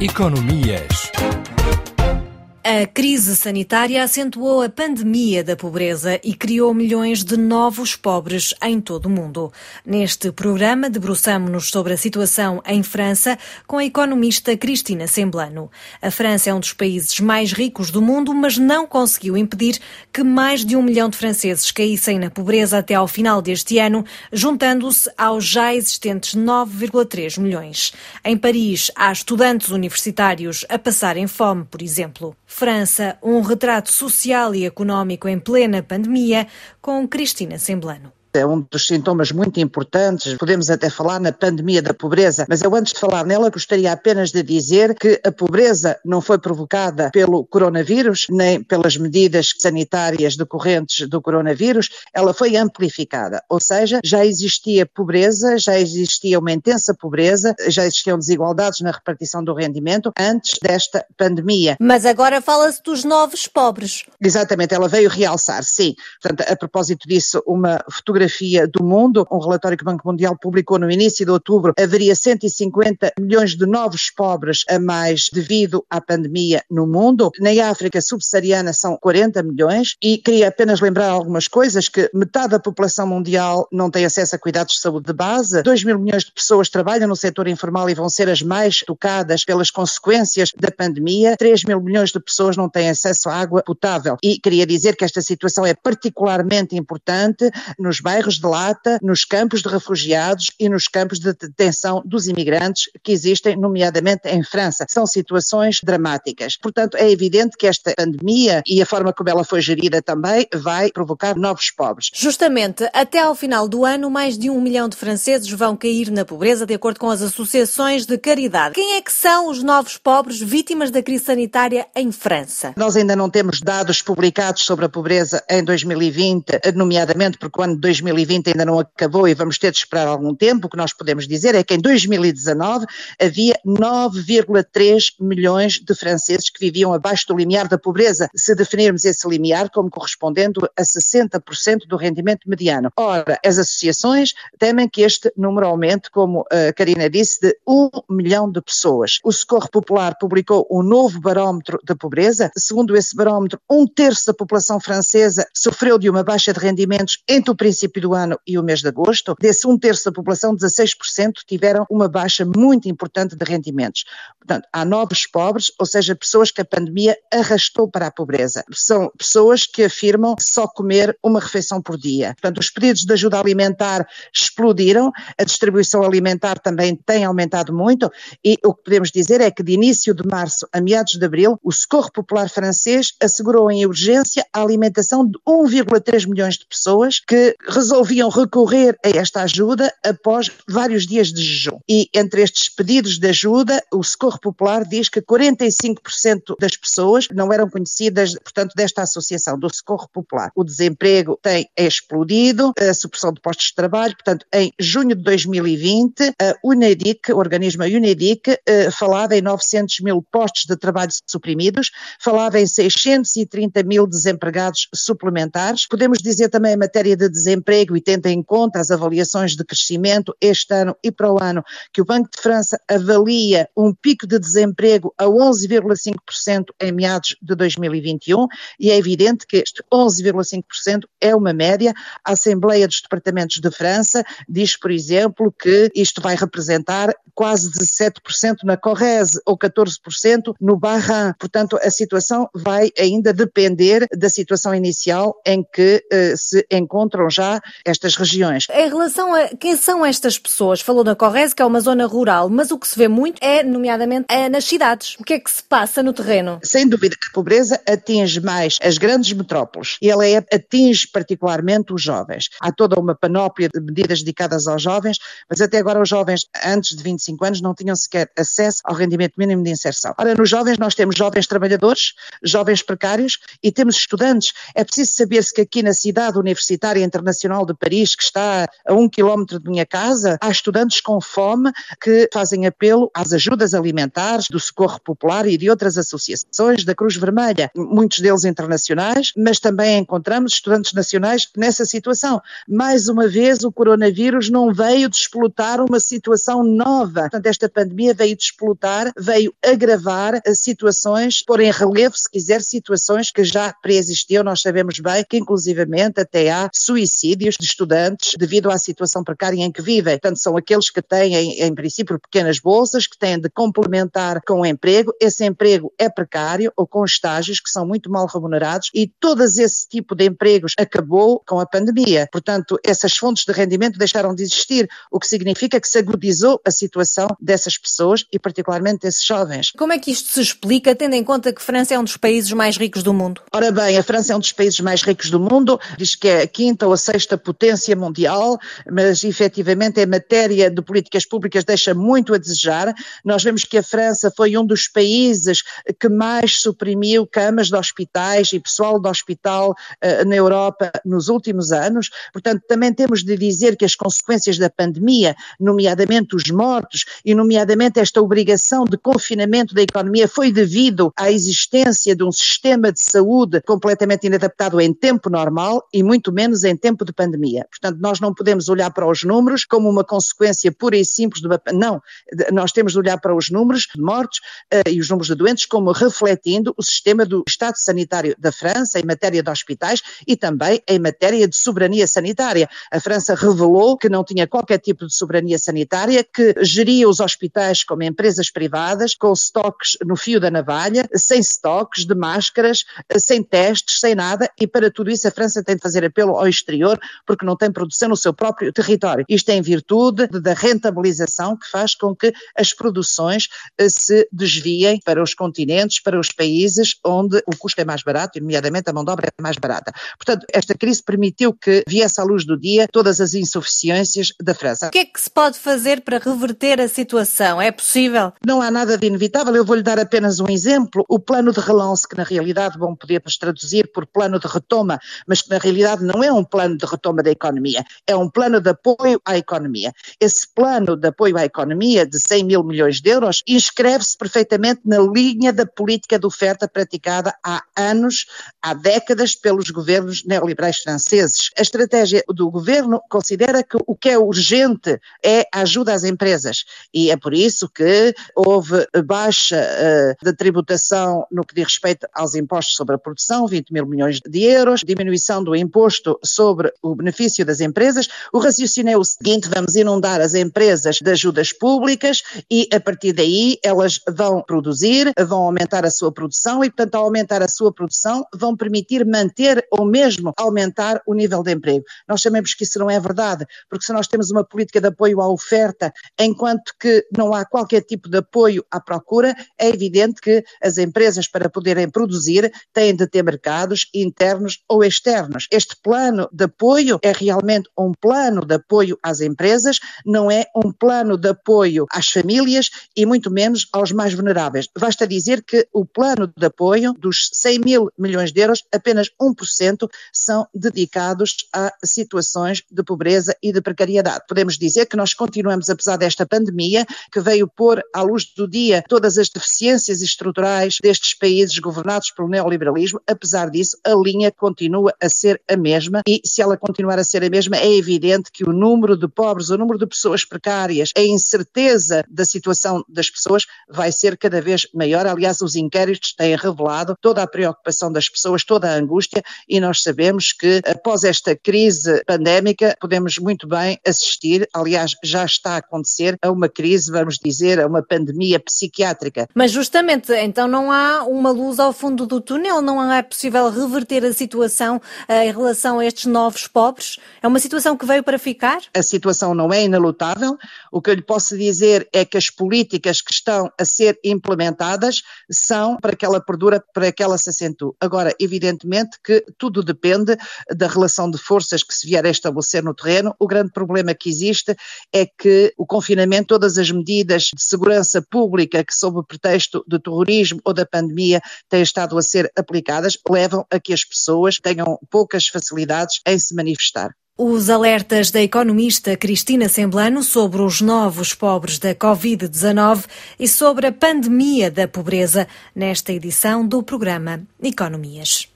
Economias. A crise sanitária acentuou a pandemia da pobreza e criou milhões de novos pobres em todo o mundo. Neste programa, debruçamos-nos sobre a situação em França com a economista Cristina Semblano. A França é um dos países mais ricos do mundo, mas não conseguiu impedir que mais de um milhão de franceses caíssem na pobreza até ao final deste ano, juntando-se aos já existentes 9,3 milhões. Em Paris, há estudantes universitários a passarem fome, por exemplo. França, um retrato social e económico em plena pandemia, com Cristina Semblano é um dos sintomas muito importantes, podemos até falar na pandemia da pobreza, mas eu antes de falar nela gostaria apenas de dizer que a pobreza não foi provocada pelo coronavírus, nem pelas medidas sanitárias decorrentes do coronavírus, ela foi amplificada, ou seja, já existia pobreza, já existia uma intensa pobreza, já existiam desigualdades na repartição do rendimento antes desta pandemia. Mas agora fala-se dos novos pobres. Exatamente, ela veio realçar, sim. Portanto, a propósito disso, uma fotografia Demografia do Mundo, um relatório que o Banco Mundial publicou no início de outubro, haveria 150 milhões de novos pobres a mais devido à pandemia no mundo. Na África subsaariana são 40 milhões e queria apenas lembrar algumas coisas, que metade da população mundial não tem acesso a cuidados de saúde de base, 2 mil milhões de pessoas trabalham no setor informal e vão ser as mais tocadas pelas consequências da pandemia, 3 mil milhões de pessoas não têm acesso à água potável. E queria dizer que esta situação é particularmente importante nos bairros de lata, nos campos de refugiados e nos campos de detenção dos imigrantes que existem, nomeadamente em França. São situações dramáticas. Portanto, é evidente que esta pandemia e a forma como ela foi gerida também vai provocar novos pobres. Justamente, até ao final do ano, mais de um milhão de franceses vão cair na pobreza, de acordo com as associações de caridade. Quem é que são os novos pobres vítimas da crise sanitária em França? Nós ainda não temos dados publicados sobre a pobreza em 2020, nomeadamente porque o ano de 2020 ainda não acabou e vamos ter de esperar algum tempo, o que nós podemos dizer é que em 2019 havia 9,3 milhões de franceses que viviam abaixo do limiar da pobreza, se definirmos esse limiar como correspondendo a 60% do rendimento mediano. Ora, as associações temem que este número aumente, como a Karina disse, de 1 milhão de pessoas. O Socorro Popular publicou um novo barómetro da pobreza. Segundo esse barómetro, um terço da população francesa sofreu de uma baixa de rendimentos entre o princípio do ano e o mês de agosto, desse um terço da população, 16% tiveram uma baixa muito importante de rendimentos. Portanto, há novos pobres, ou seja, pessoas que a pandemia arrastou para a pobreza. São pessoas que afirmam só comer uma refeição por dia. Portanto, os pedidos de ajuda alimentar explodiram, a distribuição alimentar também tem aumentado muito e o que podemos dizer é que de início de março a meados de abril, o Socorro Popular francês assegurou em urgência a alimentação de 1,3 milhões de pessoas que resolviam recorrer a esta ajuda após vários dias de jejum. E entre estes pedidos de ajuda, o Socorro Popular diz que 45% das pessoas não eram conhecidas, portanto, desta associação do Socorro Popular. O desemprego tem explodido, a supressão de postos de trabalho, portanto, em junho de 2020, a UNEDIC, o organismo UNEDIC, eh, falava em 900 mil postos de trabalho suprimidos, falava em 630 mil desempregados suplementares. Podemos dizer também em matéria de desemprego e tendo em conta as avaliações de crescimento este ano e para o ano, que o Banco de França avalia um pico de desemprego a 11,5% em meados de 2021 e é evidente que este 11,5% é uma média. A Assembleia dos Departamentos de França diz, por exemplo, que isto vai representar quase 17% na Corrèze ou 14% no Barran. Portanto, a situação vai ainda depender da situação inicial em que uh, se encontram já estas regiões. Em relação a quem são estas pessoas, falou na Corrèze, que é uma zona rural, mas o que se vê muito é, nomeadamente, é nas cidades. O que é que se passa no terreno? Sem dúvida que a pobreza atinge mais as grandes metrópoles e ela é, atinge particularmente os jovens. Há toda uma panóplia de medidas dedicadas aos jovens, mas até agora os jovens antes de 25 anos não tinham sequer acesso ao rendimento mínimo de inserção. Ora, nos jovens nós temos jovens trabalhadores, jovens precários e temos estudantes. É preciso saber-se que aqui na cidade universitária internacional Internacional de Paris, que está a um quilómetro de minha casa, há estudantes com fome que fazem apelo às ajudas alimentares do Socorro Popular e de outras associações da Cruz Vermelha, muitos deles internacionais, mas também encontramos estudantes nacionais nessa situação. Mais uma vez, o coronavírus não veio desplotar uma situação nova. Portanto, esta pandemia veio desplotar, veio agravar situações, pôr em relevo, se quiser, situações que já preexistiam. Nós sabemos bem que, inclusivamente, até há suicídios de estudantes devido à situação precária em que vivem. Portanto, são aqueles que têm, em princípio, pequenas bolsas, que têm de complementar com o emprego. Esse emprego é precário ou com estágios que são muito mal remunerados e todo esse tipo de empregos acabou com a pandemia. Portanto, essas fontes de rendimento deixaram de existir, o que significa que se agudizou a situação dessas pessoas e particularmente desses jovens. Como é que isto se explica, tendo em conta que a França é um dos países mais ricos do mundo? Ora bem, a França é um dos países mais ricos do mundo, diz que é a quinta ou a sexta potência mundial, mas efetivamente em matéria de políticas públicas deixa muito a desejar. Nós vemos que a França foi um dos países que mais suprimiu camas de hospitais e pessoal de hospital uh, na Europa nos últimos anos. Portanto, também temos de dizer que as consequências da pandemia, nomeadamente os mortos e nomeadamente esta obrigação de confinamento da economia foi devido à existência de um sistema de saúde completamente inadaptado em tempo normal e muito menos em tempo de pandemia. Portanto, nós não podemos olhar para os números como uma consequência pura e simples de uma não, nós temos de olhar para os números de mortos uh, e os números de doentes como refletindo o sistema do Estado sanitário da França em matéria de hospitais e também em matéria de soberania sanitária. A França revelou que não tinha qualquer tipo de soberania sanitária, que geria os hospitais como empresas privadas, com estoques no fio da navalha, sem estoques de máscaras, sem testes, sem nada, e para tudo isso a França tem de fazer apelo ao exterior porque não tem produção no seu próprio território. Isto é em virtude da rentabilização que faz com que as produções eh, se desviem para os continentes, para os países onde o custo é mais barato, e nomeadamente a mão de obra é mais barata. Portanto, esta crise permitiu que viesse à luz do dia todas as insuficiências da França. O que é que se pode fazer para reverter a situação? É possível? Não há nada de inevitável. Eu vou-lhe dar apenas um exemplo. O plano de relance, que na realidade vão poder traduzir por plano de retoma, mas que na realidade não é um plano de retoma da economia, é um plano de apoio à economia. Esse plano de apoio à economia de 100 mil milhões de euros inscreve-se perfeitamente na linha da política de oferta praticada há anos, há décadas, pelos governos neoliberais franceses. A estratégia do governo considera que o que é urgente é a ajuda às empresas e é por isso que houve baixa uh, de tributação no que diz respeito aos impostos sobre a produção, 20 mil milhões de euros, diminuição do imposto sobre o benefício das empresas. O raciocínio é o seguinte: vamos inundar as empresas de ajudas públicas e a partir daí elas vão produzir, vão aumentar a sua produção e, portanto, ao aumentar a sua produção, vão permitir manter ou mesmo aumentar o nível de emprego. Nós sabemos que isso não é verdade, porque se nós temos uma política de apoio à oferta, enquanto que não há qualquer tipo de apoio à procura, é evidente que as empresas, para poderem produzir, têm de ter mercados internos ou externos. Este plano de apoio é realmente um plano de apoio às empresas, não é um plano de apoio às famílias e muito menos aos mais vulneráveis. Basta dizer que o plano de apoio dos 100 mil milhões de euros, apenas 1% são dedicados a situações de pobreza e de precariedade. Podemos dizer que nós continuamos, apesar desta pandemia, que veio pôr à luz do dia todas as deficiências estruturais destes países governados pelo neoliberalismo, apesar disso, a linha continua a ser a mesma e se ela continuar a ser a mesma, é evidente que o número de pobres, o número de pessoas precárias, a incerteza da situação das pessoas vai ser cada vez maior. Aliás, os inquéritos têm revelado toda a preocupação das pessoas, toda a angústia e nós sabemos que após esta crise pandémica podemos muito bem assistir, aliás, já está a acontecer a uma crise, vamos dizer, a uma pandemia psiquiátrica. Mas justamente, então não há uma luz ao fundo do túnel, não é possível reverter a situação uh, em relação a estes novos pobres? É uma situação que veio para ficar? A situação não é inalutável. O que eu lhe posso dizer é que as políticas que estão a ser implementadas são para que ela perdura, para que ela se acentue. Agora, evidentemente que tudo depende da relação de forças que se vier a estabelecer no terreno. O grande problema que existe é que o confinamento, todas as medidas de segurança pública que, sob o pretexto do terrorismo ou da pandemia, têm estado a ser aplicadas, levam a que as pessoas tenham poucas facilidades em se manifestar. Os alertas da economista Cristina Semblano sobre os novos pobres da Covid-19 e sobre a pandemia da pobreza nesta edição do programa Economias.